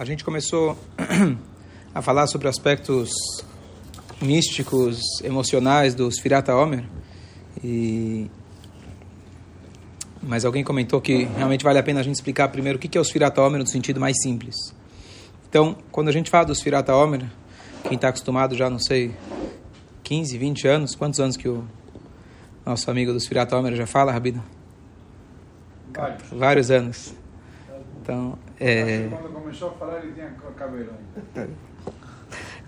a gente começou a falar sobre aspectos místicos, emocionais dos Firata Omer. E... Mas alguém comentou que realmente vale a pena a gente explicar primeiro o que é os Firata Omer no sentido mais simples. Então, quando a gente fala dos Firata Omer, quem está acostumado já, não sei, 15, 20 anos, quantos anos que o nosso amigo dos Firata Omer já fala, Rabino? Vários. Vários anos. Então, é... Quando começou a falar, ele tinha cabelo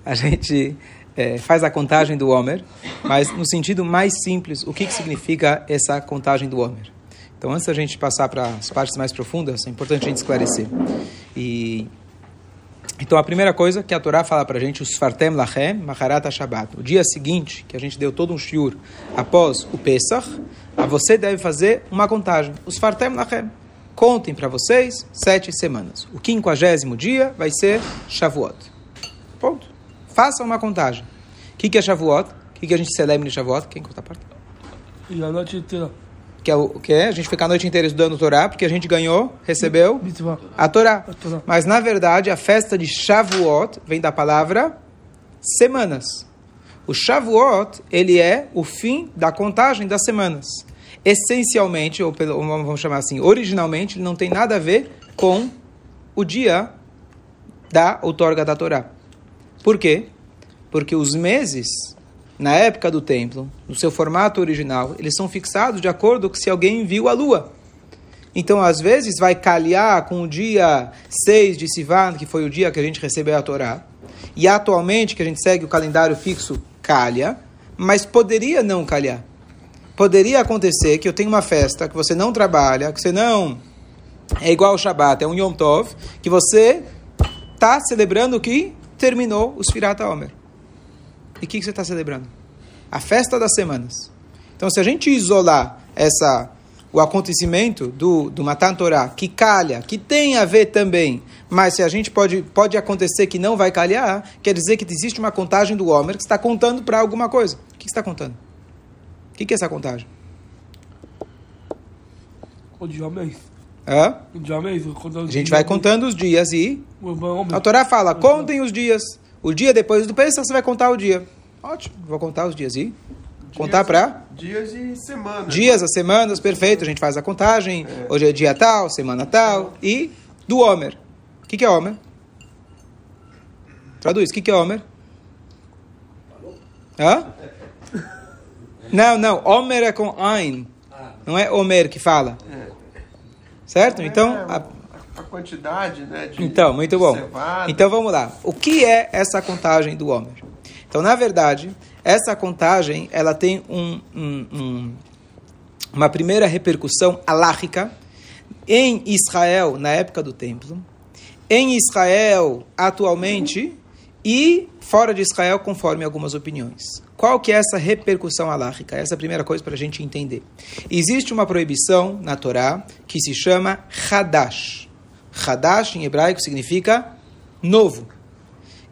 a gente é, faz a contagem do Homer, mas no sentido mais simples, o que, que significa essa contagem do Homer? Então, antes da gente passar para as partes mais profundas, é importante a gente esclarecer. E então, a primeira coisa que a Torá fala para a gente, os Fartem Lachem, Maharat Shabbat. O dia seguinte, que a gente deu todo um shiur após o Pesach, a você deve fazer uma contagem. Os Fartem Lachem. Contem para vocês sete semanas. O quinquagésimo dia vai ser Shavuot. Ponto. Façam uma contagem. O que, que é Shavuot? O que, que a gente celebra em Shavuot? Quem conta a parte? E a noite inteira. Que é o que é? A gente fica a noite inteira estudando Torá, porque a gente ganhou, recebeu Mitzvah. a Torá. A Torá. Mas, na verdade, a festa de Shavuot vem da palavra semanas. O Shavuot, ele é o fim da contagem das semanas. Essencialmente, ou pelo, vamos chamar assim, originalmente, não tem nada a ver com o dia da outorga da Torá. Por quê? Porque os meses, na época do templo, no seu formato original, eles são fixados de acordo com se alguém viu a lua. Então, às vezes, vai calhar com o dia 6 de Sivan, que foi o dia que a gente recebeu a Torá. E atualmente, que a gente segue o calendário fixo, calha, mas poderia não calhar. Poderia acontecer que eu tenho uma festa, que você não trabalha, que você não. É igual ao Shabat, é um Yom Tov, que você está celebrando que terminou os Firata Omer. E o que, que você está celebrando? A festa das semanas. Então, se a gente isolar essa o acontecimento do, do Matan Torah, que calha, que tem a ver também, mas se a gente pode, pode acontecer que não vai calhar, quer dizer que existe uma contagem do Homer que está contando para alguma coisa. O que, que está contando? O que, que é essa contagem? O dia mês. Hã? O dia mês. A gente vai contando os dias e a Torá fala, contem os dias. O dia depois do Pesach você vai contar o dia. Ótimo, vou contar os dias e contar para Dias e semanas. dias, as semanas, perfeito. A gente faz a contagem. Hoje é dia tal, semana tal. E do Homer. O que, que é Homer? Traduz. O que, que é Homer? Hã? Não, não. Homer é com Ein. Não é Homer que fala. Certo? Então, É, a, a quantidade, né? De então, muito bom. cevada. Então vamos lá. O que é essa contagem do Homer? Então, na verdade, essa contagem ela tem um, um- um- uma primeira repercussão alárrica em Israel na época do templo, em Israel atualmente e fora de Israel conforme algumas opiniões. Qual que é essa repercussão alárrica? Essa é a primeira coisa para a gente entender. Existe uma proibição na Torá que se chama Hadash. Hadash em hebraico significa novo.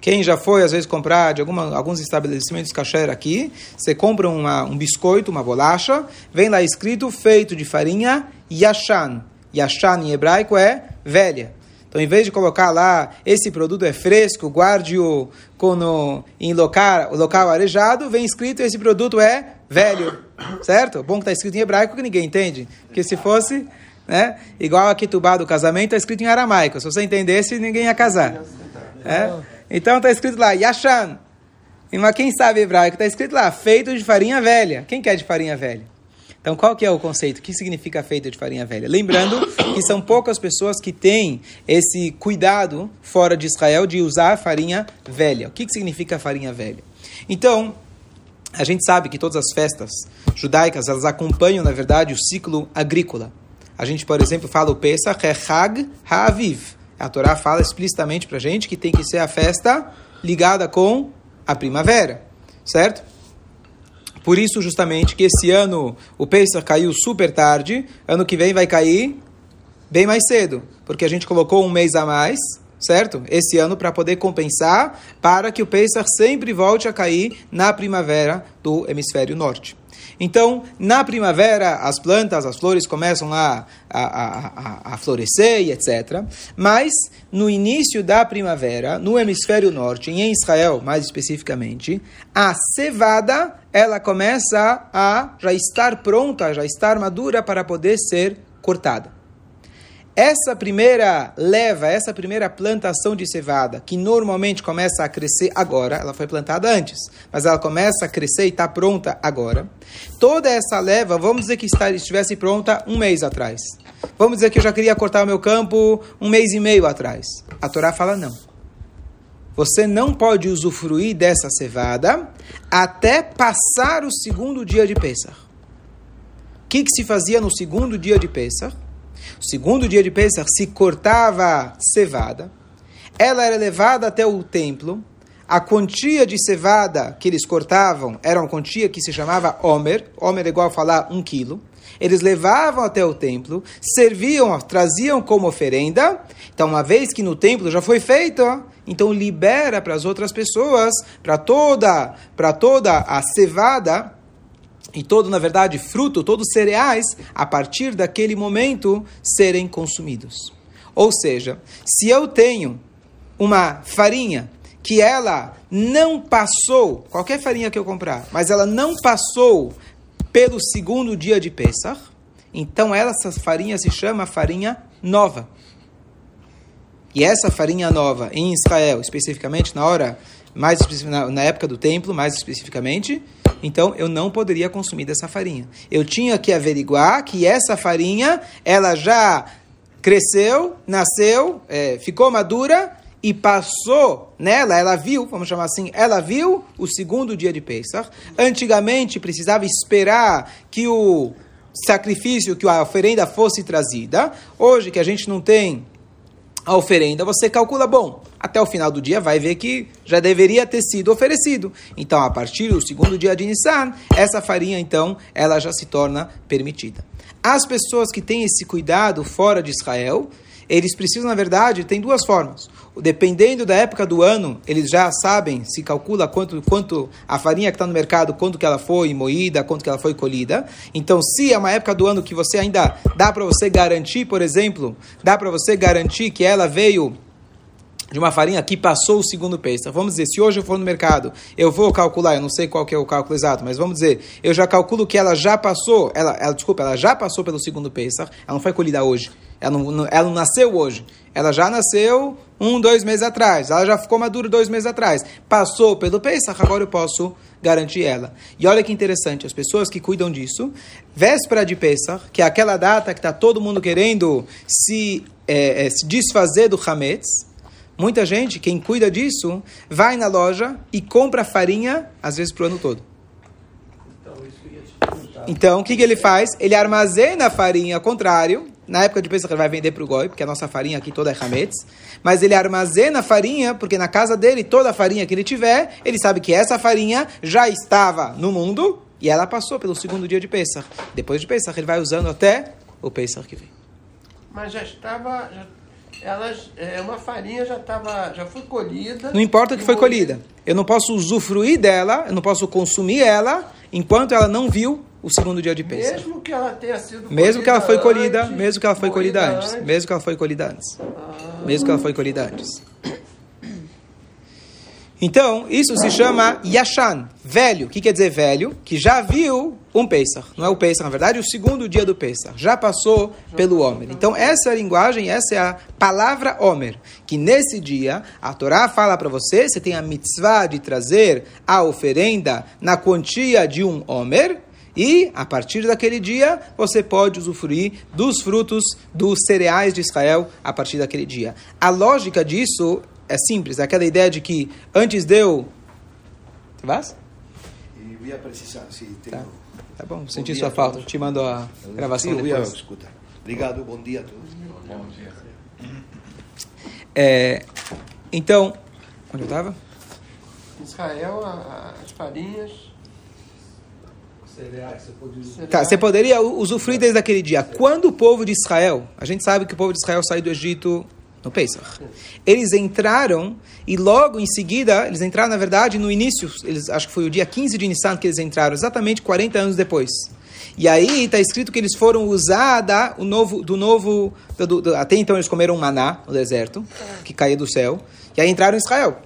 Quem já foi, às vezes, comprar de alguma, alguns estabelecimentos kasher aqui, você compra uma, um biscoito, uma bolacha, vem lá escrito feito de farinha yashan. Yashan em hebraico é velha. Então, em vez de colocar lá, esse produto é fresco, guarde-o em local, local arejado, vem escrito esse produto é velho. Certo? Bom que está escrito em hebraico que ninguém entende. Porque se fosse né, igual a Ketubá do casamento, está escrito em aramaico. Se você entendesse, ninguém ia casar. É? Então está escrito lá, Yashan. Mas quem sabe hebraico, está escrito lá, feito de farinha velha. Quem quer de farinha velha? Então qual que é o conceito? O que significa feito de farinha velha? Lembrando que são poucas pessoas que têm esse cuidado fora de Israel de usar farinha velha. O que, que significa farinha velha? Então, a gente sabe que todas as festas judaicas, elas acompanham, na verdade, o ciclo agrícola. A gente, por exemplo, fala o Pesach é Hag HaAviv. A Torá fala explicitamente para a gente que tem que ser a festa ligada com a primavera, certo? Por isso, justamente, que esse ano o Pesach caiu super tarde, ano que vem vai cair bem mais cedo, porque a gente colocou um mês a mais, certo? Esse ano para poder compensar, para que o Pesach sempre volte a cair na primavera do hemisfério norte. Então, na primavera, as plantas, as flores começam a, a, a, a, florescer e etc. Mas, no início da primavera, no hemisfério norte, em Israel mais especificamente, a cevada ela começa a já estar pronta, já estar madura para poder ser cortada. Essa primeira leva, essa primeira plantação de cevada, que normalmente começa a crescer agora, ela foi plantada antes, mas ela começa a crescer e está pronta agora. Toda essa leva, vamos dizer que estivesse pronta um mês atrás. Vamos dizer que eu já queria cortar o meu campo um mês e meio atrás. A Torá fala não. Você não pode usufruir dessa cevada até passar o segundo dia de Pesach. O que, que se fazia no segundo dia de Pesach? Segundo dia de Pesach se cortava cevada, ela era levada até o templo, a quantia de cevada que eles cortavam era uma quantia que se chamava Homer, Homer é igual a falar um quilo, eles levavam até o templo, serviam, traziam como oferenda, então uma vez que no templo já foi feito, então libera para as outras pessoas, para toda, para toda a cevada, e todo, na verdade, fruto, todos cereais, a partir daquele momento, serem consumidos. Ou seja, se eu tenho uma farinha que ela não passou, qualquer farinha que eu comprar, mas ela não passou pelo segundo dia de Pesach, então essa farinha se chama farinha nova. E essa farinha nova, em Israel, especificamente na hora, mais na época do templo, mais especificamente, então eu não poderia consumir dessa farinha. Eu tinha que averiguar que essa farinha, ela já cresceu, nasceu, é, ficou madura e passou nela, ela viu, vamos chamar assim, ela viu o segundo dia de Pesach. Antigamente precisava esperar que o sacrifício, que a oferenda fosse trazida. Hoje que a gente não tem a oferenda, você calcula, bom, até o final do dia vai ver que já deveria ter sido oferecido. Então, a partir do segundo dia de Nissan, essa farinha, então, ela já se torna permitida. As pessoas que têm esse cuidado fora de Israel, eles precisam, na verdade, tem duas formas. Dependendo da época do ano, eles já sabem, se calcula quanto, quanto a farinha que está no mercado, quanto que ela foi moída, quanto que ela foi colhida. Então, se é uma época do ano que você ainda dá para você garantir, por exemplo, dá para você garantir que ela veio de uma farinha que passou o segundo Pesach. Vamos dizer, se hoje eu for no mercado, eu vou calcular, eu não sei qual que é o cálculo exato, mas vamos dizer, eu já calculo que ela já passou, ela, ela desculpa, ela já passou pelo segundo Pesach, ela não foi colhida hoje, ela não, ela não nasceu hoje, ela já nasceu um, dois meses atrás, ela já ficou madura dois meses atrás, passou pelo Pesach, agora eu posso garantir ela. E olha que interessante, as pessoas que cuidam disso, véspera de Pesach, que é aquela data que está todo mundo querendo se, é, é, se desfazer do Hametz, Muita gente, quem cuida disso, vai na loja e compra farinha, às vezes, para o ano todo. Então, o que, que ele faz? Ele armazena a farinha ao contrário. Na época de Pesach ele vai vender para o Goi, porque a nossa farinha aqui toda é Hametz. Mas ele armazena a farinha, porque na casa dele, toda a farinha que ele tiver, ele sabe que essa farinha já estava no mundo e ela passou pelo segundo dia de Pesach. Depois de Pesach ele vai usando até o Pesach que vem. Mas já estava... Já elas, é, uma farinha já estava, já foi colhida. Não importa que foi colhida. Eu não posso usufruir dela, eu não posso consumir ela enquanto ela não viu o segundo dia de Pesach. Mesmo que ela tenha sido Mesmo que ela foi colhida, antes, mesmo que ela foi colhida antes, antes, mesmo que ela foi colhida antes. Ah. Mesmo que ela foi colhida antes. Então, isso se chama Yashan, velho. O que quer dizer velho? Que já viu um Pesach. Não é o Pesach, na verdade, o segundo dia do Pesach. Já passou pelo Homer. Então, essa é a linguagem, essa é a palavra Homer. Que nesse dia, a Torá fala para você, você tem a mitzvah de trazer a oferenda na quantia de um Homer. E, a partir daquele dia, você pode usufruir dos frutos dos cereais de Israel a partir daquele dia. A lógica disso é simples, é aquela ideia de que antes deu. Você vai? Eu ia precisar, se tem. Tá, tá bom, senti sua falta. Te mando a gravação Sim, depois. escuta. Obrigado, bom dia a todos. Bom dia. É, então, onde eu estava? Israel, as farinhas. Tá, você poderia usufruir desde aquele dia. Quando o povo de Israel, a gente sabe que o povo de Israel saiu do Egito no Pesach. Eles entraram e logo em seguida, eles entraram, na verdade, no início, eles, acho que foi o dia 15 de Nissan que eles entraram, exatamente 40 anos depois. E aí está escrito que eles foram usar o novo, do novo. Do, do, até então eles comeram maná no deserto, que caía do céu, e aí entraram em Israel.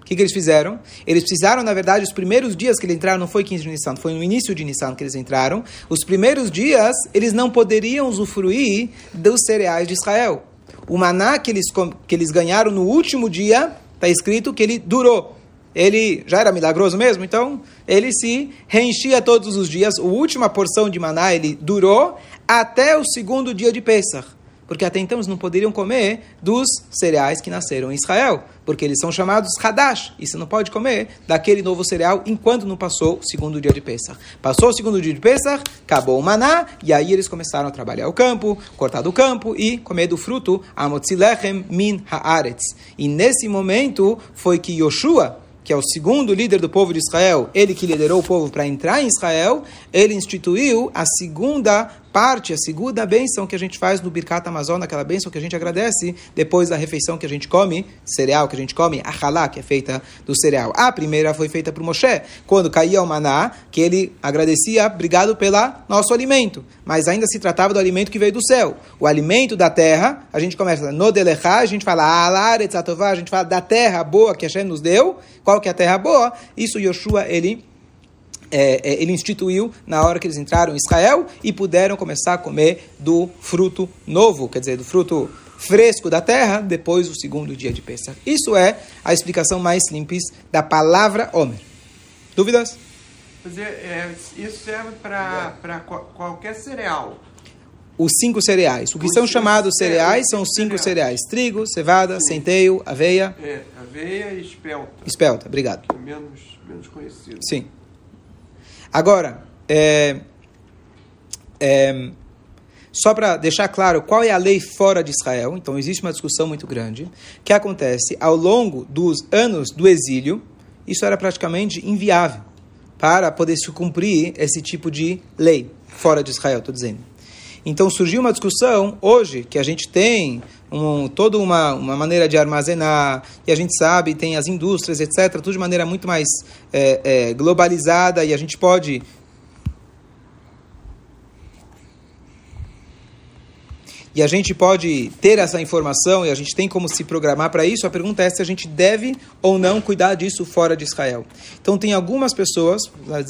O que, que eles fizeram? Eles precisaram, na verdade, os primeiros dias que eles entraram, não foi 15 de Nissan, foi no início de Nissan que eles entraram. Os primeiros dias, eles não poderiam usufruir dos cereais de Israel. O maná que eles, que eles ganharam no último dia, está escrito que ele durou. Ele já era milagroso mesmo, então ele se reenchia todos os dias. A última porção de maná ele durou até o segundo dia de Pesach porque até então eles não poderiam comer dos cereais que nasceram em Israel, porque eles são chamados Hadash, e você não pode comer daquele novo cereal enquanto não passou o segundo dia de Pesach. Passou o segundo dia de Pesach, acabou o maná, e aí eles começaram a trabalhar o campo, cortar do campo e comer do fruto, Amotzilechem min haaretz. E nesse momento foi que Yoshua, que é o segundo líder do povo de Israel, ele que liderou o povo para entrar em Israel, ele instituiu a segunda parte, a segunda bênção que a gente faz no Birkat Amazon, aquela bênção que a gente agradece depois da refeição que a gente come, cereal que a gente come, a halá, que é feita do cereal. A primeira foi feita por Moshe, quando caía o maná, que ele agradecia, obrigado pelo nosso alimento. Mas ainda se tratava do alimento que veio do céu. O alimento da terra, a gente começa no Delechá, a gente fala a gente fala da terra boa que Hashem nos deu. Qual que é a terra boa? Isso Yoshua, ele é, é, ele instituiu na hora que eles entraram em Israel e puderam começar a comer do fruto novo, quer dizer, do fruto fresco da terra, depois do segundo dia de Pesach. Isso é a explicação mais simples da palavra Homer. Dúvidas? Quer é, isso serve para qualquer cereal. Os cinco cereais. O que os são chamados cereais são os cinco cereais. Trigo, cevada, Sim. centeio, aveia. É, aveia e espelta. Espelta, obrigado. Menos, menos conhecido. Sim. Agora, é, é, só para deixar claro qual é a lei fora de Israel, então existe uma discussão muito grande, que acontece ao longo dos anos do exílio, isso era praticamente inviável para poder se cumprir esse tipo de lei fora de Israel, estou dizendo. Então surgiu uma discussão hoje que a gente tem um, toda uma, uma maneira de armazenar, e a gente sabe, tem as indústrias, etc., tudo de maneira muito mais é, é, globalizada, e a gente pode e a gente pode ter essa informação e a gente tem como se programar para isso, a pergunta é se a gente deve ou não cuidar disso fora de Israel. Então, tem algumas pessoas,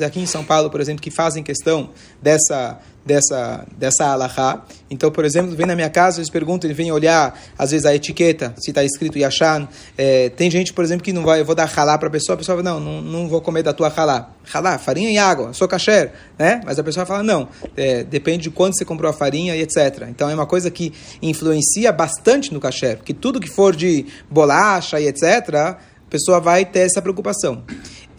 aqui em São Paulo, por exemplo, que fazem questão dessa, dessa, dessa alahá. Então, por exemplo, vem na minha casa, eles perguntam, ele vem olhar, às vezes, a etiqueta, se está escrito Yashan. É, tem gente, por exemplo, que não vai, eu vou dar halá para a pessoa, a pessoa fala, não, não, não vou comer da tua halá. Halá, farinha e água, sou kasher, né? Mas a pessoa fala, não, é, depende de quando você comprou a farinha e etc. Então, é uma coisa que influencia bastante no kasher, porque tudo que for de bolacha e etc., a pessoa vai ter essa preocupação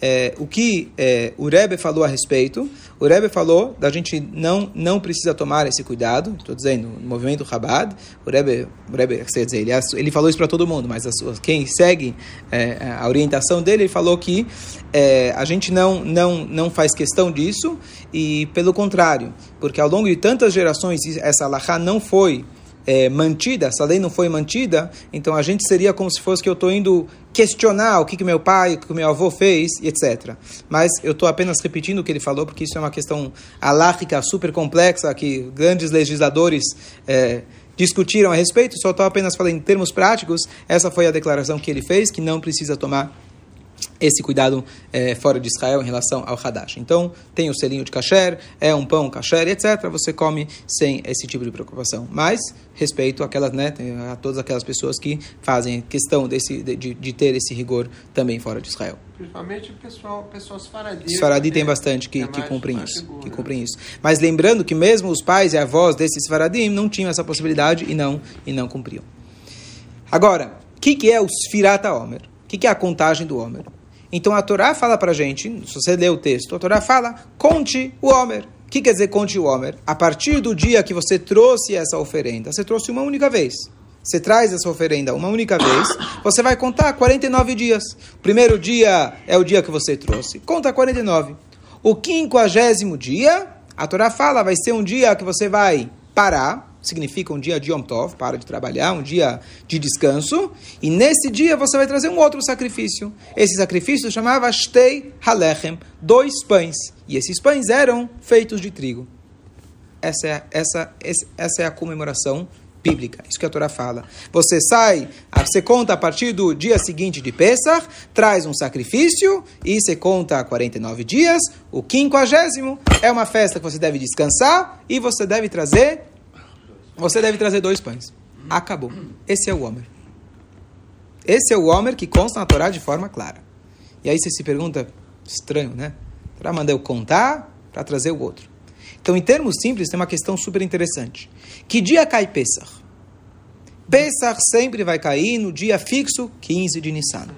é, o que é, o Rebbe falou a respeito. O Rebbe falou da gente não não precisa tomar esse cuidado. Estou dizendo no movimento Chabad. O Rebbe, o Rebbe quer dizer, ele, ele falou isso para todo mundo, mas as, quem segue é, a orientação dele, ele falou que é, a gente não não não faz questão disso e pelo contrário, porque ao longo de tantas gerações essa alahá não foi é, mantida, essa lei não foi mantida, então a gente seria como se fosse que eu estou indo questionar o que, que meu pai, o que meu avô fez, etc. Mas eu estou apenas repetindo o que ele falou, porque isso é uma questão alárrica super complexa, que grandes legisladores é, discutiram a respeito, só estou apenas falando em termos práticos, essa foi a declaração que ele fez, que não precisa tomar esse cuidado é, fora de Israel em relação ao Hadash. Então, tem o selinho de kasher, é um pão kasher, etc. Você come sem esse tipo de preocupação. Mas, respeito àquelas, né, a todas aquelas pessoas que fazem questão desse, de, de ter esse rigor também fora de Israel. Principalmente pessoal, pessoas faradi. Os faradi tem bastante que, é que cumprem isso. Seguro, que cumprem isso. Mas lembrando que mesmo os pais e avós desses faradim não tinham essa possibilidade e não, e não cumpriam. Agora, o que, que é o Sfirata Omer? O que, que é a contagem do Homer? Então a Torá fala para gente, se você ler o texto, a Torá fala, conte o Homer. O que quer dizer conte o Homer? A partir do dia que você trouxe essa oferenda, você trouxe uma única vez. Você traz essa oferenda uma única vez, você vai contar 49 dias. O primeiro dia é o dia que você trouxe, conta 49. O quinquagésimo dia, a Torá fala, vai ser um dia que você vai parar, significa um dia de Yom Tov, para de trabalhar, um dia de descanso, e nesse dia você vai trazer um outro sacrifício. Esse sacrifício chamava Shtei Halechem, dois pães, e esses pães eram feitos de trigo. Essa é, essa, essa é a comemoração bíblica. Isso que a Torá fala. Você sai, você conta a partir do dia seguinte de Pesach, traz um sacrifício e você conta 49 dias. O quinquagésimo é uma festa que você deve descansar e você deve trazer você deve trazer dois pães. Acabou. Esse é o Homer. Esse é o Homer que consta na Torá de forma clara. E aí você se pergunta, estranho, né? A Torá manda eu contar para trazer o outro. Então, em termos simples, tem uma questão super interessante. Que dia cai Pesach? Pesach sempre vai cair no dia fixo, 15 de Nissan.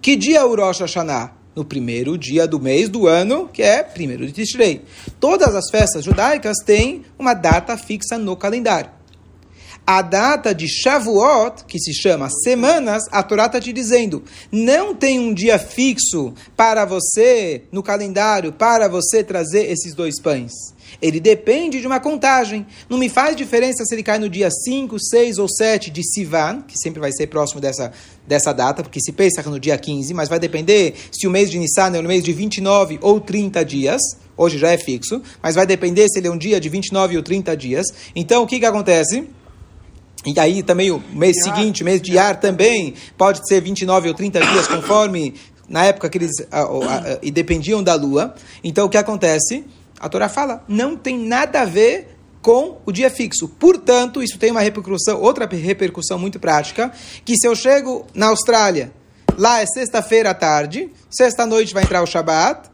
Que dia é o Rosh Hashanah? No primeiro dia do mês do ano, que é primeiro de Tishrei. Todas as festas judaicas têm uma data fixa no calendário. A data de Shavuot, que se chama semanas, a Torá está te dizendo, não tem um dia fixo para você, no calendário, para você trazer esses dois pães. Ele depende de uma contagem. Não me faz diferença se ele cai no dia 5, 6 ou 7 de Sivan, que sempre vai ser próximo dessa, dessa data, porque se pensa no dia 15, mas vai depender se o mês de Nissan é no mês de 29 ou 30 dias. Hoje já é fixo, mas vai depender se ele é um dia de 29 ou 30 dias. Então, o que, que acontece? E aí também o mês seguinte, mês de ar também, pode ser 29 ou 30 dias, conforme na época que eles a, a, a, e dependiam da lua. Então o que acontece? A Torá fala, não tem nada a ver com o dia fixo. Portanto, isso tem uma repercussão, outra repercussão muito prática, que se eu chego na Austrália, lá é sexta-feira à tarde, sexta-noite vai entrar o Shabat,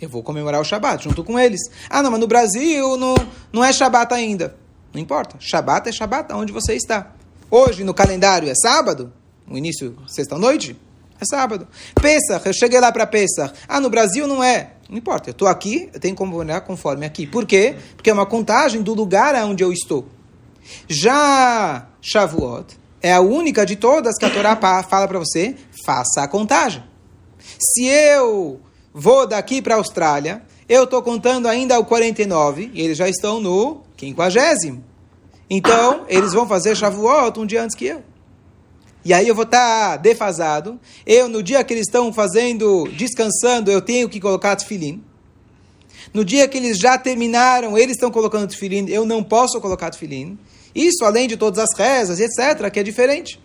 eu vou comemorar o Shabat junto com eles. Ah, não, mas no Brasil não, não é Shabat ainda. Não importa. Shabat é Shabat, onde você está. Hoje, no calendário, é sábado? No início, sexta-noite? É sábado. Pesach, eu cheguei lá para Pesach. Ah, no Brasil não é. Não importa, eu estou aqui, eu tenho que comemorar conforme aqui. Por quê? Porque é uma contagem do lugar onde eu estou. Já Shavuot é a única de todas que a Torá fala para você, faça a contagem. Se eu vou daqui para a Austrália, eu estou contando ainda o 49 e eles já estão no quinquagésimo. Então, eles vão fazer Shavuot um dia antes que eu. E aí eu vou estar tá defasado. Eu, no dia que eles estão fazendo, descansando, eu tenho que colocar tefilim. No dia que eles já terminaram, eles estão colocando tefilim, eu não posso colocar tefilim. Isso além de todas as rezas, etc., que é diferente.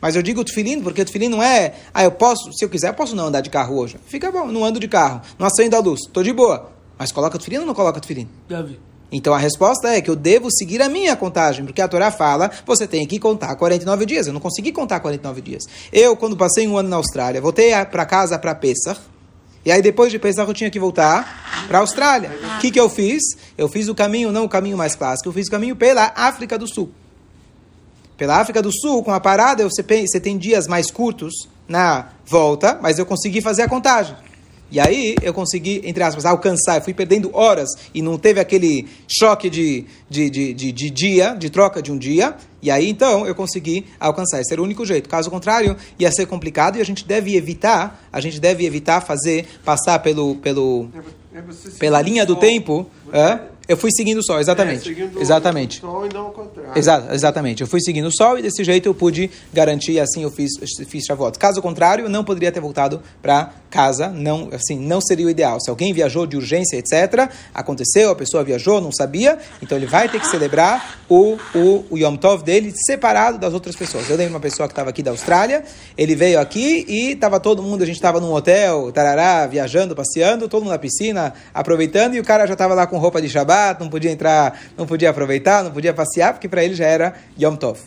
Mas eu digo tefilim porque tefilim não é, ah, eu posso, se eu quiser, eu posso não andar de carro hoje. Fica bom, não ando de carro, não acendo a luz, estou de boa. Mas coloca tefilim ou não coloca tefilim? Deve. Então a resposta é que eu devo seguir a minha contagem, porque a Torá fala, você tem que contar 49 dias. Eu não consegui contar 49 dias. Eu, quando passei um ano na Austrália, voltei para casa para Pesach, e aí depois de Pesach eu tinha que voltar para a Austrália. O que, que eu fiz? Eu fiz o caminho, não o caminho mais clássico, eu fiz o caminho pela África do Sul. Pela África do Sul, com a parada, você, você tem dias mais curtos na volta, mas eu consegui fazer a contagem. E aí eu consegui, entre aspas, alcançar. Eu fui perdendo horas e não teve aquele choque de, de, de, de, de dia, de troca de um dia. E aí então eu consegui alcançar. Esse era o único jeito. Caso contrário, ia ser complicado e a gente deve evitar, a gente deve evitar fazer, passar pelo, pelo, É você pela linha do tempo. Hã? Eu fui seguindo o sol, exatamente. É, seguindo exatamente. O sol e não contrário. Exa exatamente. Eu fui seguindo o sol e desse jeito eu pude garantir assim eu fiz, fiz Shavuot. Caso contrário, eu não poderia ter voltado para casa. Não, assim, não seria o ideal. Se alguém viajou de urgência, etc., aconteceu, a pessoa viajou, não sabia, então ele vai ter que celebrar o, o, o Yom Tov dele separado das outras pessoas. Eu lembro uma pessoa que estava aqui da Austrália, ele veio aqui e estava todo mundo, a gente estava num hotel, tarará, viajando, passeando, todo mundo na piscina, aproveitando, e o cara já estava lá com roupa de Shabbat, não podia entrar, não podia aproveitar, não podia passear, porque para ele já era Yom Tov.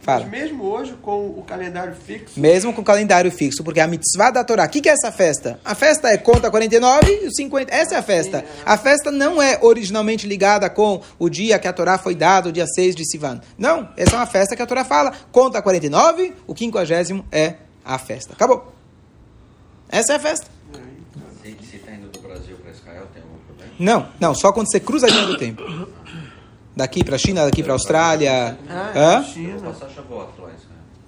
Fala. Mas mesmo hoje, com o calendário fixo, Mesmo com calendário fixo, porque a mitzvah da Torá. O que, que é essa festa? A festa é conta 49 e os 50. Essa é a festa. A festa não é originalmente ligada com o dia que a Torá foi dada, o dia 6 de Sivan. Não, essa é uma festa que a Torá fala. Conta 49, o 50 é a festa. Acabou. Essa é a festa. Se você está indo do Brasil para Israel, tem algum problema? Não, não, só quando você cruza a linha do tempo. Daqui para China, daqui para Austrália. ah, Hã? Vou China, Israel.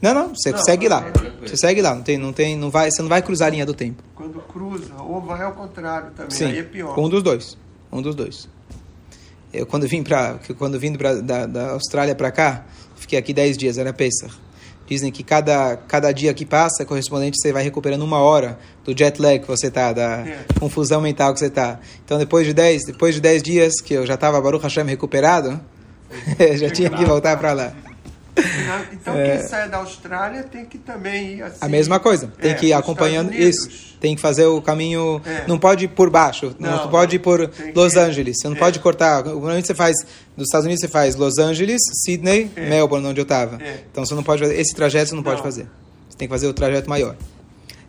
Não, não, você Não, segue lá. é. Você segue lá, não tem, não tem, não vai, você não vai cruzar a linha do tempo. quando cruza, ou vai ao contrário também, Sim, aí é pior. um dos dois. Um dos dois. Eu, quando vim para quando vim pra, da, da Austrália para cá, fiquei aqui 10 dias, era Pesach. Dizem que cada, cada dia que passa, correspondente, você vai recuperando uma hora do jet lag que você tá, da É. confusão mental que você tá. Então, depois de 10, depois de 10 dias que eu já estava Baruch Hashem recuperado, já tinha que voltar para lá. Então quem sai da Austrália tem que também ir assim. É. A mesma coisa. Tem É, que ir acompanhando isso. Tem que fazer o caminho. É. Não pode ir por baixo. Não, Não, pode ir por Tem que- Los Angeles. Você não É. pode cortar. Normalmente você faz. Nos Estados Unidos você faz Los Angeles, Sydney, É. Melbourne, onde eu estava. É. Então você não pode fazer. Esse trajeto você não, pode Não. fazer. Você tem que fazer o trajeto maior.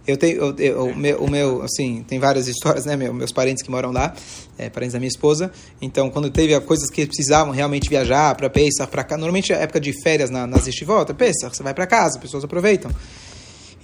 Eu tenho, eu- eu- o, meu, o meu, assim, tem várias histórias, né? Meu, meus parentes que moram lá, é, parentes da minha esposa. Então, quando teve coisas que precisavam realmente viajar para Pesach, para cá, normalmente é época de férias na, nas estivoltas, Pesach, você vai para casa, as pessoas aproveitam.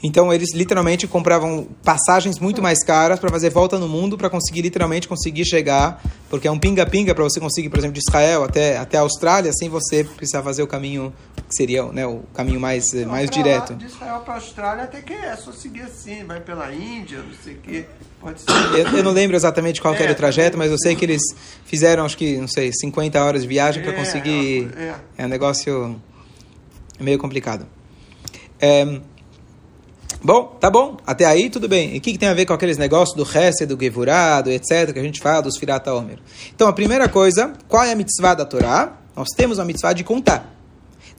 Então, eles literalmente compravam passagens muito mais caras para fazer volta no mundo, para conseguir literalmente conseguir chegar, porque é um pinga-pinga para você conseguir, por exemplo, de Israel até, até a Austrália, sem você precisar fazer o caminho que seria né, o caminho mais, Não, mais direto. Lá, de Israel para a Austrália até que é só seguir assim, vai pela Índia, não sei o quê. Pode ser. Eu, eu não lembro exatamente qual que era É, o trajeto, mas eu sei que eles fizeram, acho que, não sei, 50 horas de viagem para É, conseguir. é. É um negócio meio complicado. É, Bom, tá bom. Até aí, tudo bem. E o que, que tem a ver com aqueles negócios do Hesed, do Gevurado, etc., que a gente fala dos Firata Omer? Então, a primeira coisa, qual é a mitzvah da Torá? Nós temos a mitzvah de contar.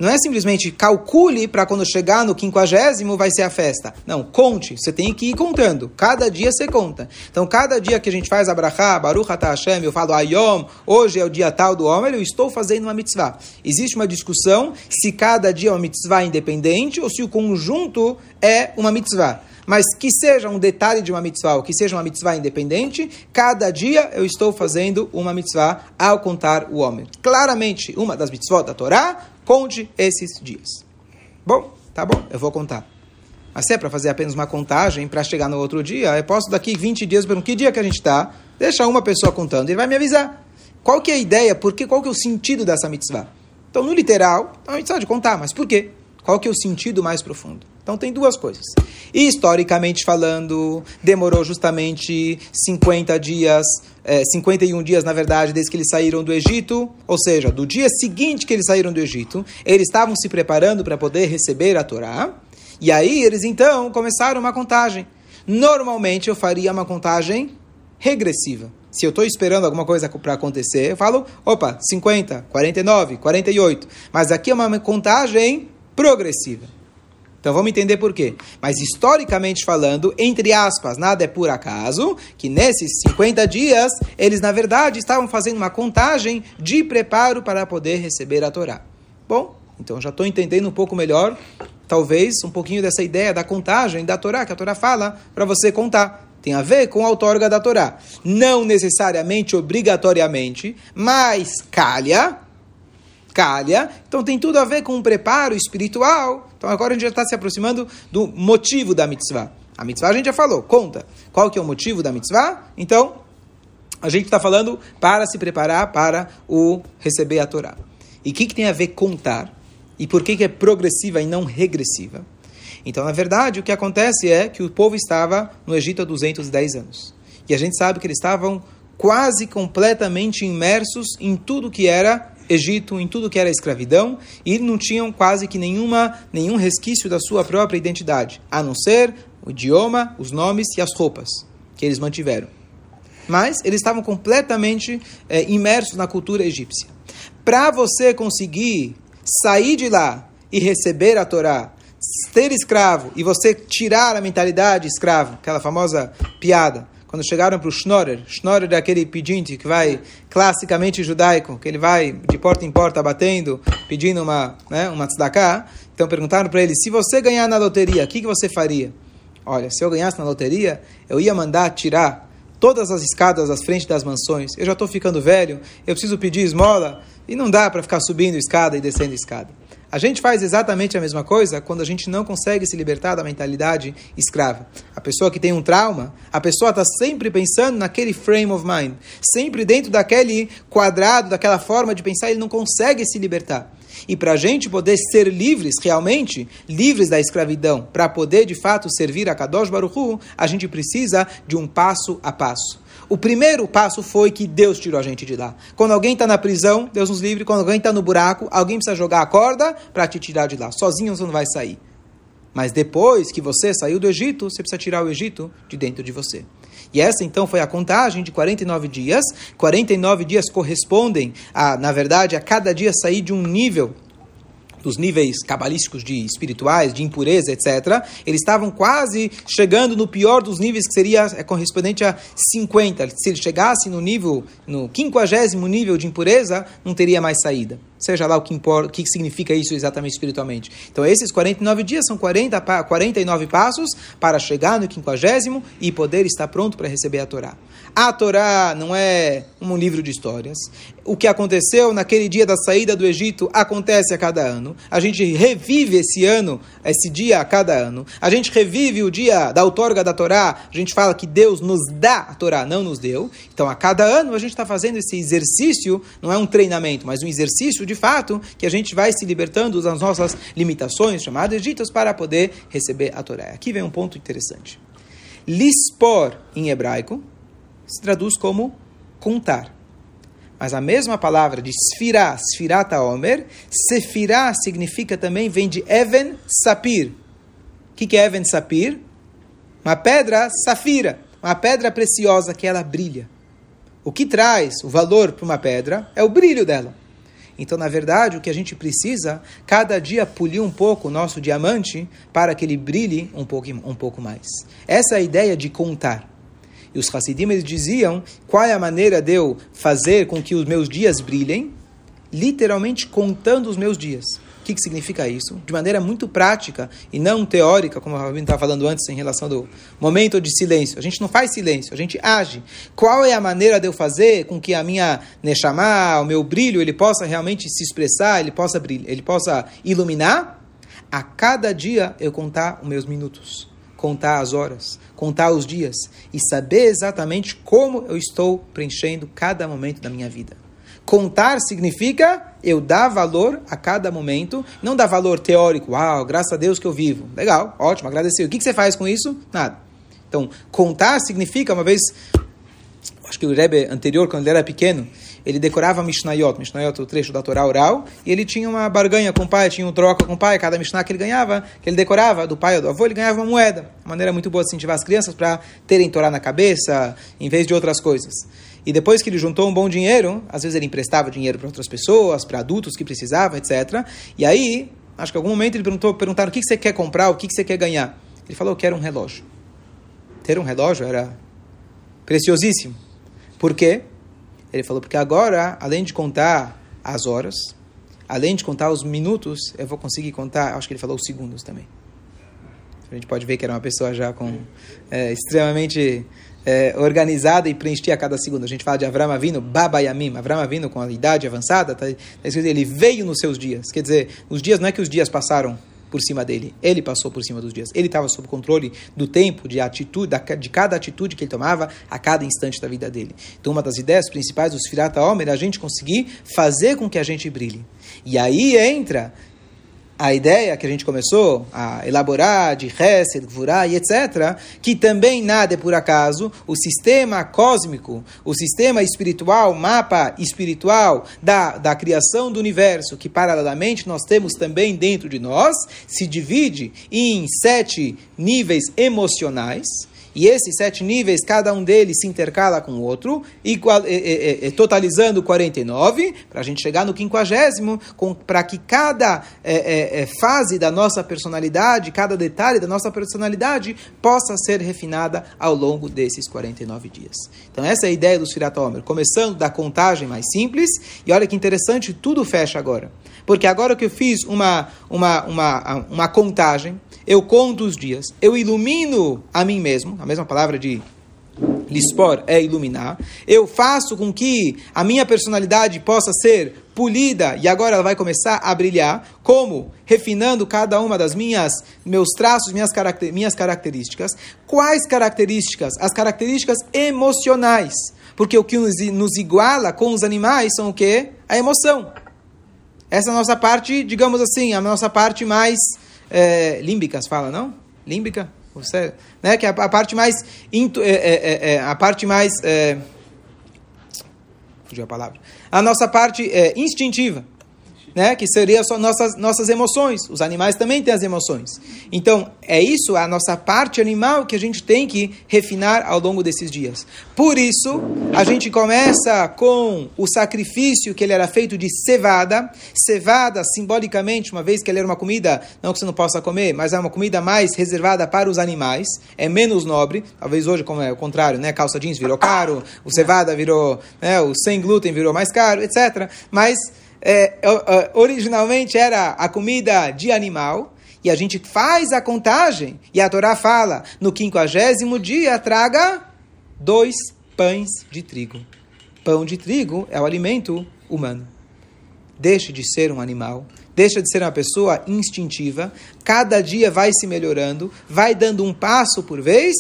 Não é simplesmente calcule para quando chegar no quinquagésimo vai ser a festa. Não, conte. Você tem que ir contando. Cada dia você conta. Então, cada dia que a gente faz a brachá, Baruch Atah eu falo Ayom, hoje é o dia tal do homem, eu estou fazendo uma mitzvah. Existe uma discussão se cada dia é uma mitzvah independente ou se o conjunto é uma mitzvah. Mas que seja um detalhe de uma mitzvah ou que seja uma mitzvah independente, cada dia eu estou fazendo uma mitzvah ao contar o homem. Claramente, uma das mitzvot da Torá, conte esses dias. Bom, tá bom, eu vou contar. Mas se é para fazer apenas uma contagem para chegar no outro dia, eu posso daqui 20 dias perguntar que dia que a gente está, deixa uma pessoa contando, ele vai me avisar. Qual que é a ideia, por quê, qual que é o sentido dessa mitzvah? Então, no literal, então a gente de contar, mas por quê? Qual que é o sentido mais profundo? Então tem duas coisas. Historicamente falando, demorou justamente 50 dias, é, 51 dias, na verdade, desde que eles saíram do Egito, ou seja, do dia seguinte que eles saíram do Egito, eles estavam se preparando para poder receber a Torá, e aí eles então começaram uma contagem. Normalmente eu faria uma contagem regressiva. Se eu estou esperando alguma coisa para acontecer, eu falo, opa, 50, 49, 48. Mas aqui é uma contagem progressiva. Então vamos entender por quê. Mas historicamente falando, entre aspas, nada é por acaso, que nesses 50 dias, eles na verdade estavam fazendo uma contagem de preparo para poder receber a Torá. Bom, então já estou entendendo um pouco melhor, talvez, um pouquinho dessa ideia da contagem da Torá, que a Torá fala para você contar. Tem a ver com a outorga da Torá. Não necessariamente, obrigatoriamente, mas calha, calha. Então tem tudo a ver com um preparo espiritual. Então agora a gente já está se aproximando do motivo da mitzvah. A mitzvah a gente já falou, conta. Qual que é o motivo da mitzvah? Então, a gente está falando para se preparar para o receber a Torá. E o que, que tem a ver contar? E por que, que é progressiva e não regressiva? Então, na verdade, o que acontece é que o povo estava no Egito há 210 anos. E a gente sabe que eles estavam quase completamente imersos em tudo que era Egito, em tudo que era escravidão, e não tinham quase que nenhuma, nenhum resquício da sua própria identidade, a não ser o idioma, os nomes e as roupas que eles mantiveram. Mas eles estavam completamente é, imersos na cultura egípcia. Para você conseguir sair de lá e receber a Torá, ser escravo e você tirar a mentalidade escravo, aquela famosa piada, quando chegaram para o Schnorrer, Schnorrer é aquele pedinte que vai, classicamente judaico, que ele vai de porta em porta batendo, pedindo uma, né, uma tzedakah, então perguntaram para ele, se você ganhar na loteria, o que, que você faria? Olha, se eu ganhasse na loteria, eu ia mandar tirar todas as escadas das frente das mansões. Eu já estou ficando velho, eu preciso pedir esmola e não dá para ficar subindo escada e descendo escada. A gente faz exatamente a mesma coisa quando a gente não consegue se libertar da mentalidade escrava. A pessoa que tem um trauma, a pessoa está sempre pensando naquele frame of mind, sempre dentro daquele quadrado, daquela forma de pensar, ele não consegue se libertar. E para a gente poder ser livres, realmente, livres da escravidão, para poder de fato servir a Kadosh Baruch Hu, a gente precisa de um passo a passo. O primeiro passo foi que Deus tirou a gente de lá. Quando alguém está na prisão, Deus nos livre. Quando alguém está no buraco, alguém precisa jogar a corda para te tirar de lá. Sozinho você não vai sair. Mas depois que você saiu do Egito, você precisa tirar o Egito de dentro de você. E essa então foi a contagem de 49 dias. 49 dias correspondem a, na verdade, a cada dia sair de um nível dos níveis cabalísticos de espirituais, de impureza, etc., eles estavam quase chegando no pior dos níveis, que seria é, correspondente a 50. Se ele chegasse no nível, no quinquagésimo nível de impureza, não teria mais saída. Seja lá o que, importa, o que significa isso exatamente espiritualmente. Então, esses 49 dias são 40, 49 passos para chegar no quinquagésimo e poder estar pronto para receber a Torá. A Torá não é um livro de histórias. O que aconteceu naquele dia da saída do Egito acontece a cada ano. A gente revive esse ano, esse dia a cada ano. A gente revive o dia da outorga da Torá. A gente fala que Deus nos dá a Torá, não nos deu. Então, a cada ano a gente está fazendo esse exercício, não é um treinamento, mas um exercício de fato que a gente vai se libertando das nossas limitações, chamadas Egitos, para poder receber a Torá. Aqui vem um ponto interessante. Lispor, em hebraico, se traduz como contar. Mas a mesma palavra de sfirá, sfirata omer, sefirá significa também, vem de even sapir. O que, que é even sapir? Uma pedra safira, uma pedra preciosa que ela brilha. O que traz o valor para uma pedra é o brilho dela. Então, na verdade, o que a gente precisa, cada dia polir um pouco o nosso diamante para que ele brilhe um pouco, um pouco mais. Essa é a ideia de contar. E os Hassidim eles diziam qual é a maneira de eu fazer com que os meus dias brilhem, literalmente contando os meus dias. O que, que significa isso? De maneira muito prática e não teórica, como a Rabino estava falando antes em relação do momento de silêncio. A gente não faz silêncio, a gente age. Qual é a maneira de eu fazer com que a minha Neshama, o meu brilho, ele possa realmente se expressar, ele possa, brilhar, ele possa iluminar? A cada dia eu contar os meus minutos, contar as horas, contar os dias e saber exatamente como eu estou preenchendo cada momento da minha vida. Contar significa eu dar valor a cada momento, não dar valor teórico, uau, graças a Deus que eu vivo. Legal, ótimo, agradecer. O que você faz com isso? Nada. Então, contar significa, uma vez, acho que o Rebbe anterior, quando ele era pequeno, ele decorava Mishnayot, Mishnayot, o trecho da Torá oral, e ele tinha uma barganha com o pai, tinha um troca com o pai, cada Mishnah que ele ganhava, que ele decorava do pai ou do avô, ele ganhava uma moeda. Uma maneira muito boa de incentivar as crianças para terem Torá na cabeça, em vez de outras coisas. E depois que ele juntou um bom dinheiro, às vezes ele emprestava dinheiro para outras pessoas, para adultos que precisavam, etc. E aí, acho que em algum momento ele perguntou, perguntaram o que você quer comprar, o que você quer ganhar. Ele falou, eu quero um relógio. Ter um relógio era preciosíssimo. Por quê? Ele falou, porque agora, além de contar as horas, além de contar os minutos, eu vou conseguir contar, acho que ele falou os segundos também. A gente pode ver que era uma pessoa já com é, extremamente é, organizada e preenchia a cada segundo. A gente fala de Avram Avinu, Baba Yamim. Avram Avinu, com a idade avançada, tá, tá ele veio nos seus dias. Quer dizer, os dias não é que os dias passaram por cima dele. Ele passou por cima dos dias. Ele estava sob controle do tempo, de atitude, de cada atitude que ele tomava a cada instante da vida dele. Então, uma das ideias principais dos Firata Homer é a gente conseguir fazer com que a gente brilhe. E aí entra a ideia que a gente começou a elaborar de Hesed, Gvurah e etc., que também nada é por acaso, o sistema cósmico, o sistema espiritual, mapa espiritual da, da criação do universo, que paralelamente nós temos também dentro de nós, se divide em sete níveis emocionais, e esses sete níveis, cada um deles se intercala com o outro, igual, é, é, totalizando 49, para a gente chegar no quinquagésimo, para que cada é, fase da nossa personalidade, cada detalhe da nossa personalidade, possa ser refinada ao longo desses 49 dias. Então, essa é a ideia do Sfiratomer, começando da contagem mais simples, e olha que interessante, tudo fecha agora. Porque agora que eu fiz uma, uma, uma, uma contagem, eu conto os dias, eu ilumino a mim mesmo, a mesma palavra de lispor é iluminar, eu faço com que a minha personalidade possa ser polida e agora ela vai começar a brilhar, como refinando cada uma das minhas meus traços, minhas, caracter, minhas características. Quais características? As características emocionais, porque o que nos, nos iguala com os animais são o quê? A emoção. Essa é a nossa parte, digamos assim, a nossa parte mais é, límbica, se fala, não? Límbica? Você, né? Que é a, parte mais... Intu, é, é, é, a parte mais... É, fugiu a palavra. A nossa parte é, instintiva né? que seria só nossas, nossas emoções. Os animais também têm as emoções. Então, é isso, a nossa parte animal que a gente tem que refinar ao longo desses dias. Por isso, a gente começa com o sacrifício que ele era feito de cevada. Cevada, simbolicamente, uma vez que ele era uma comida, não que você não possa comer, mas é uma comida mais reservada para os animais, é menos nobre. Talvez hoje, como é o contrário, né? calça jeans virou caro, o cevada virou, né? o sem glúten virou mais caro, etc. Mas é, originalmente era a comida de animal, e a gente faz a contagem, e a Torá fala, no quinquagésimo dia, traga dois pães de trigo. Pão de trigo é o alimento humano. Deixe de ser um animal, deixa de ser uma pessoa instintiva, cada dia vai se melhorando, vai dando um passo por vez,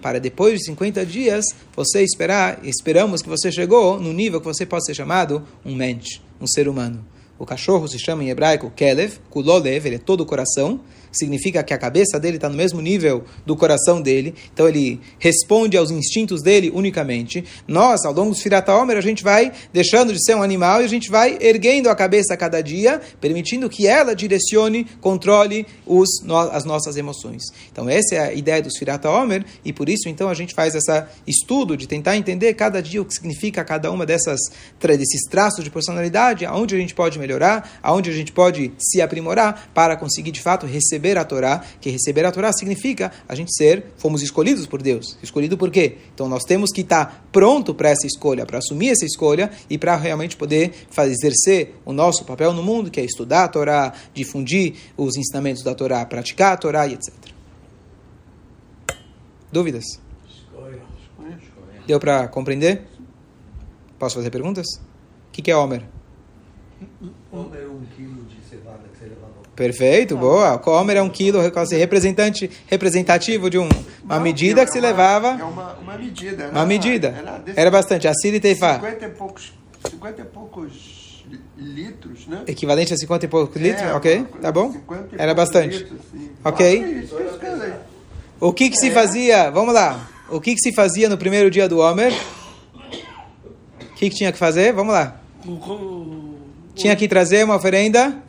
para depois de 50 dias você esperar, esperamos que você chegou no nível que você possa ser chamado um mente, um ser humano. O cachorro se chama em hebraico Kelev, Kulolev, ele é todo o coração significa que a cabeça dele está no mesmo nível do coração dele, então ele responde aos instintos dele unicamente. Nós, ao longo do Sfirata Omer, a gente vai deixando de ser um animal e a gente vai erguendo a cabeça a cada dia, permitindo que ela direcione, controle os, as nossas emoções. Então essa é a ideia do Sfirata Omer e por isso então a gente faz esse estudo de tentar entender cada dia o que significa cada uma dessas desses traços de personalidade, aonde a gente pode melhorar, aonde a gente pode se aprimorar para conseguir de fato receber receber a Torá, que receber a Torá significa a gente ser, fomos escolhidos por Deus. Escolhido por quê? Então nós temos que estar pronto para essa escolha, para assumir essa escolha e para realmente poder fazer, exercer o nosso papel no mundo, que é estudar a Torá, difundir os ensinamentos da Torá, praticar a Torá e etc. Dúvidas? Deu para compreender? Posso fazer perguntas? O que, que é Homer? Homer é um quilo de cevada que você levava Perfeito, boa. O Homer é um quilo representante, representativo de um, uma medida que se levava. É uma, uma medida. Uma medida. Era, era bastante. A Siri Teifá. 50 e poucos, 50 e poucos litros, né? Equivalente a 50 e poucos litros? É, ok, tá bom? Era bastante. Litros. Ok. O que que se É. fazia? Vamos lá. O que que se fazia no primeiro dia do Homer? O que que tinha que fazer? Vamos lá. Tinha que trazer uma Oferenda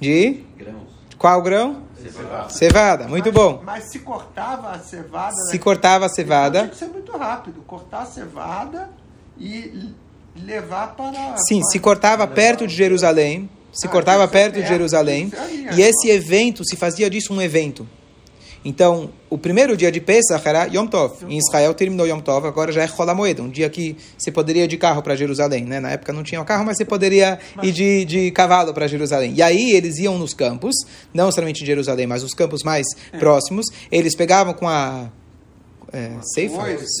de grãos. qual grão? Cevada. Cevada. Muito bom. Mas se cortava a cevada. Se né? cortava a Então cevada. Tinha que ser muito rápido. Cortar a cevada e levar para. Sim, para- se cortava perto de Jerusalém, se Ah, cortava é perto de Jerusalém, é ali, e esse evento, se fazia disso um evento. Então, o primeiro dia de Pesach era Yom Tov. Em Israel terminou Yom Tov, agora já é Cholamoed, um dia que você poderia ir de carro para Jerusalém. Né? Na época não tinha carro, mas você poderia ir de, de cavalo para Jerusalém. E aí eles iam nos campos, não somente em Jerusalém, mas os campos mais É. próximos. Eles pegavam com a. É, ceifa?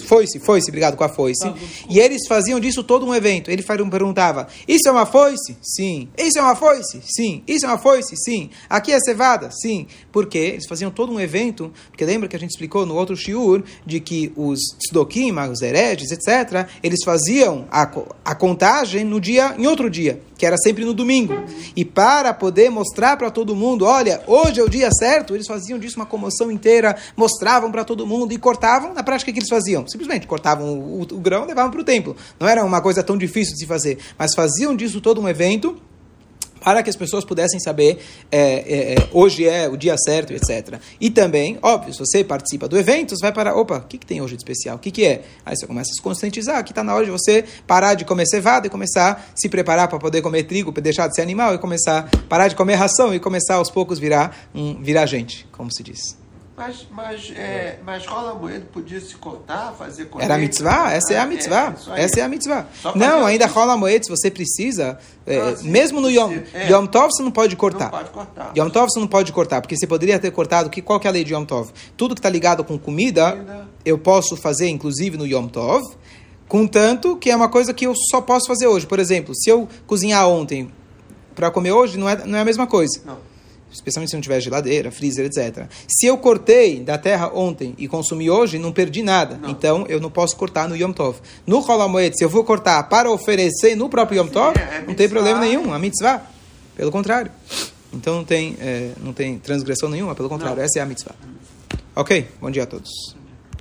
foice. Foice, obrigado, com a foice. E eles faziam disso todo um evento. Ele perguntava: Isso é uma foice? Sim. Isso é uma foice? Sim. Isso é uma foice? Sim. Aqui é cevada? Sim. Por quê? Eles faziam todo um evento, porque lembra que a gente explicou no outro shiur de que os tzdokim, os hereges, etc., eles faziam a, a contagem no dia, em outro dia, que era sempre no domingo. E para poder mostrar para todo mundo: olha, hoje é o dia certo, eles faziam disso uma comoção inteira, mostravam para todo mundo e cortavam. Na prática, o que eles faziam? Simplesmente cortavam o, o- o grão e levavam para o templo. Não era uma coisa tão difícil de se fazer, mas faziam disso todo um evento para que as pessoas pudessem saber é, é, é, hoje é o dia certo, etc. E também, óbvio, se você participa do evento, você vai parar, opa, o que, que tem hoje de especial? O que, que é? Aí você começa a se conscientizar que está na hora de você parar de comer cevada e começar a se preparar para poder comer trigo, para deixar de ser animal e começar a parar de comer ração e começar aos poucos virar, um, virar gente, como se diz. Mas, mas, é, mas rola moedo podia se cortar, fazer colheita? Era a mitzvah? Essa é a mitzvah. aí. Essa é a mitzvah. Não, ainda rola moed se você precisa. é, Ah, sim, mesmo no Yom, é. Yom Tov você não pode cortar. Não pode cortar. Yom Tov você não pode cortar, porque você poderia ter cortado. Que, qual que é a lei de Yom Tov? Tudo que está ligado com comida, Comida. eu posso fazer, inclusive no Yom Tov, contanto que é uma coisa que eu só posso fazer hoje. Por exemplo, se eu cozinhar ontem para comer hoje, não é, não é a mesma coisa. Não. Especialmente se não tiver geladeira, freezer, etc. Se eu cortei da terra ontem e consumi hoje, não perdi nada. Então eu não posso cortar no Yom Tov. No Holamoed, se eu vou cortar para oferecer no próprio Yom Tov, é, é não tem problema nenhum, a mitzvah. Pelo contrário. Então não tem, é, não tem transgressão nenhuma, pelo contrário, essa é a mitzvah. Ok? Bom dia a todos.